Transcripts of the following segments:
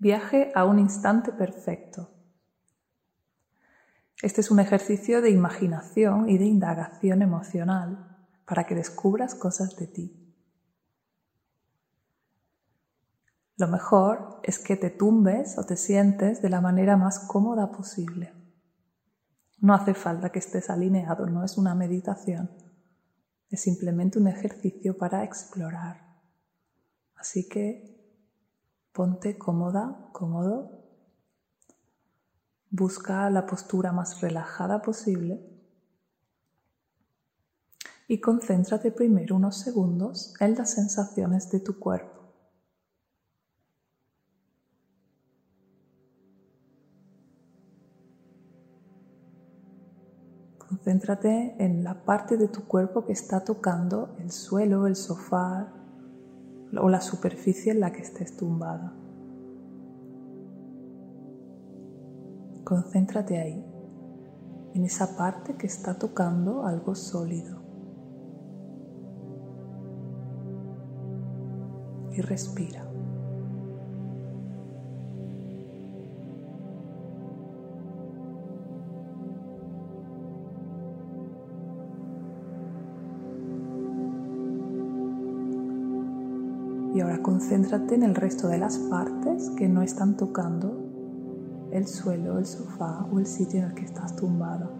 Viaje a un instante perfecto. Este es un ejercicio de imaginación y de indagación emocional para que descubras cosas de ti. Lo mejor es que te tumbes o te sientes de la manera más cómoda posible. No hace falta que estés alineado, no es una meditación, es simplemente un ejercicio para explorar. Así que ponte cómoda, cómodo Busca la postura más relajada posible y concéntrate primero unos segundos en las sensaciones de tu cuerpo. Concéntrate en la parte de tu cuerpo que está tocando el suelo, el sofá o la superficie en la que estés tumbada. Concéntrate ahí, en esa parte que está tocando algo sólido. Y respira. Y ahora concéntrate en el resto de las partes que no están tocando el suelo, el sofá o el sitio en el que estás tumbado.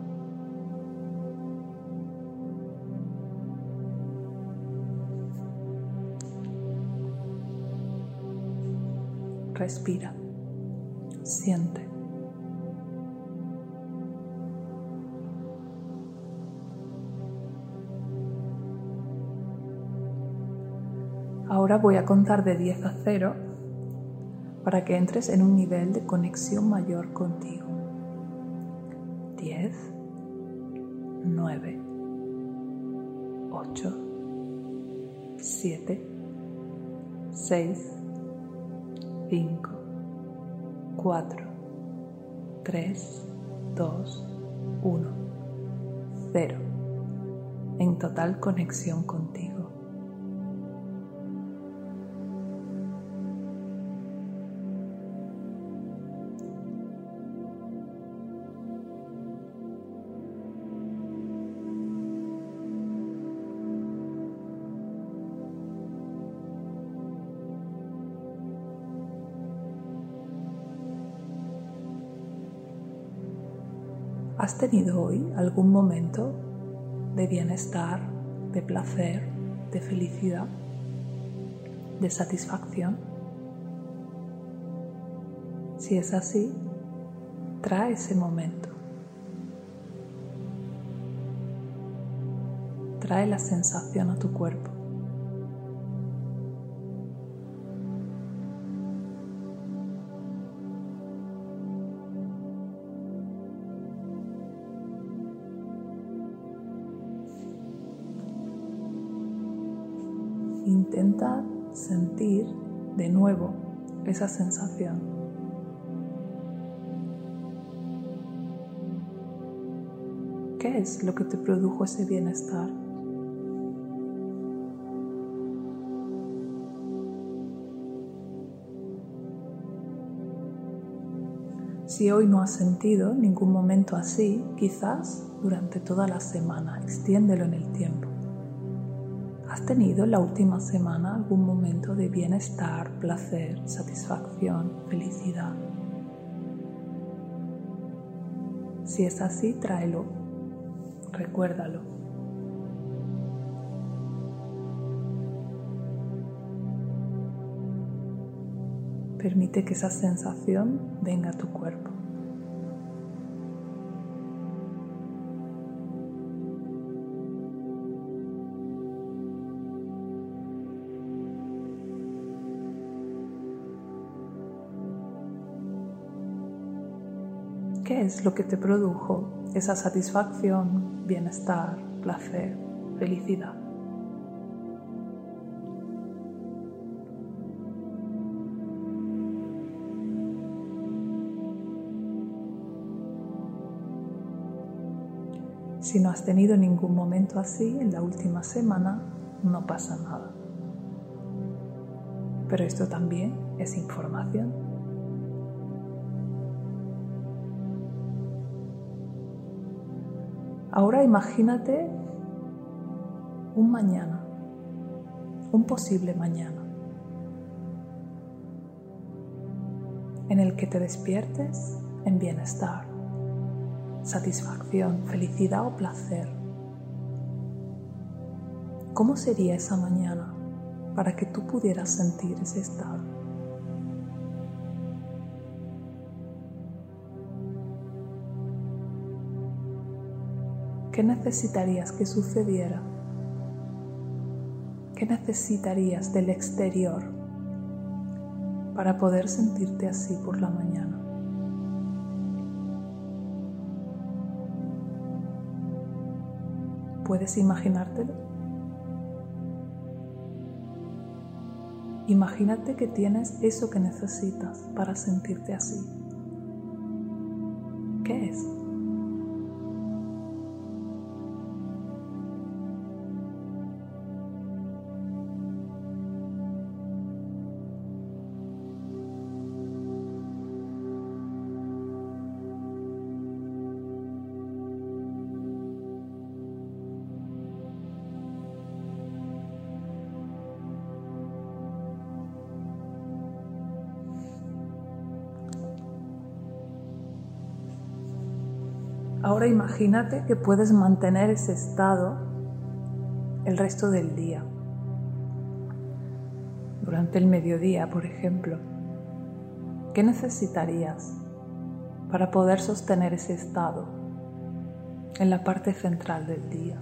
Respira, siente. Ahora voy a contar de 10 a 0 para que entres en un nivel de conexión mayor contigo. 10, 9, 8, 7, 6, 5, 4, 3, 2, 1, 0. En total conexión contigo. ¿Has tenido hoy algún momento de bienestar, de placer, de felicidad, de satisfacción? Si es así, trae ese momento. Trae la sensación a tu cuerpo. Intenta sentir de nuevo esa sensación. ¿Qué es lo que te produjo ese bienestar? Si hoy no has sentido ningún momento así, quizás durante toda la semana, extiéndelo en el tiempo. ¿Has tenido en la última semana algún momento de bienestar, placer, satisfacción, felicidad? Si es así, tráelo, recuérdalo. Permite que esa sensación venga a tu cuerpo. Es lo que te produjo esa satisfacción, bienestar, placer, felicidad? Si no has tenido ningún momento así en la última semana, no pasa nada. Pero esto también es información Ahora imagínate un mañana, un posible mañana, en el que te despiertes en bienestar, satisfacción, felicidad o placer. ¿Cómo sería esa mañana para que tú pudieras sentir ese estado? ¿Qué necesitarías que sucediera? ¿Qué necesitarías del exterior para poder sentirte así por la mañana? ¿Puedes imaginártelo? Imagínate que tienes eso que necesitas para sentirte así. ¿Qué es? Ahora imagínate que puedes mantener ese estado el resto del día. Durante el mediodía, por ejemplo, ¿qué necesitarías para poder sostener ese estado en la parte central del día?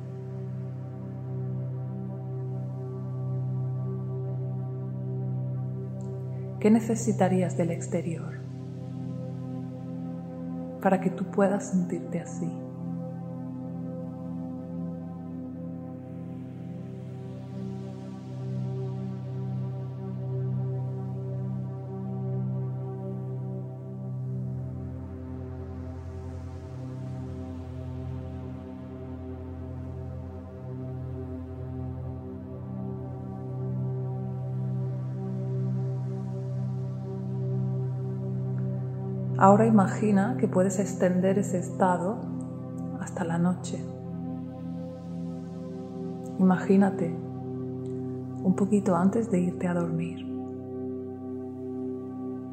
¿Qué necesitarías del exterior? Para que tú puedas sentirte así. Ahora imagina que puedes extender ese estado hasta la noche. Imagínate un poquito antes de irte a dormir.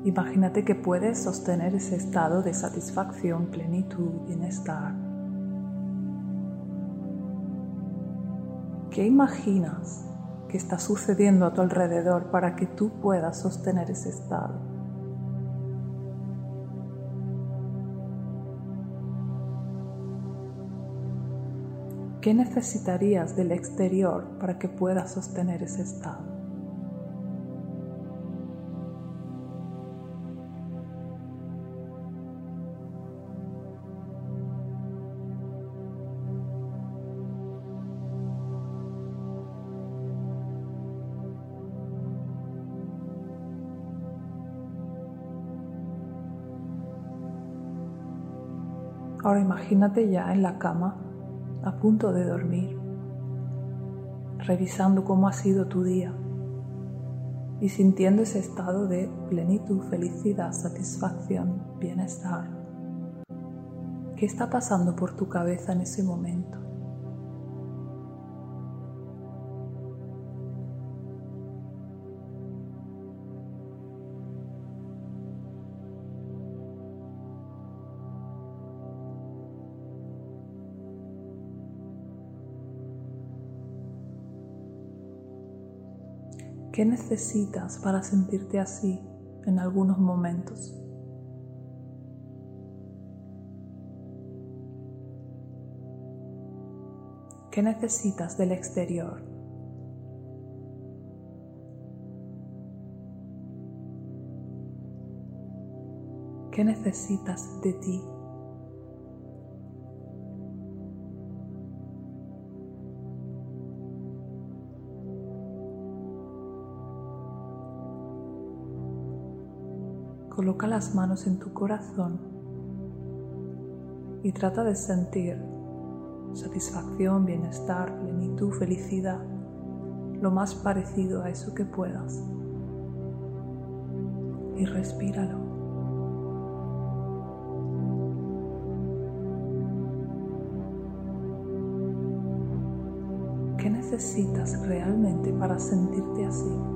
Imagínate que puedes sostener ese estado de satisfacción, plenitud, bienestar. ¿Qué imaginas que está sucediendo a tu alrededor para que tú puedas sostener ese estado? ¿Qué necesitarías del exterior para que puedas sostener ese estado? Ahora imagínate ya en la cama a punto de dormir, revisando cómo ha sido tu día y sintiendo ese estado de plenitud, felicidad, satisfacción, bienestar. ¿Qué está pasando por tu cabeza en ese momento? ¿Qué necesitas para sentirte así en algunos momentos? ¿Qué necesitas del exterior? ¿Qué necesitas de ti? Coloca las manos en tu corazón y trata de sentir satisfacción, bienestar, plenitud, felicidad, lo más parecido a eso que puedas. Y respíralo. necesitas realmente para sentirte así.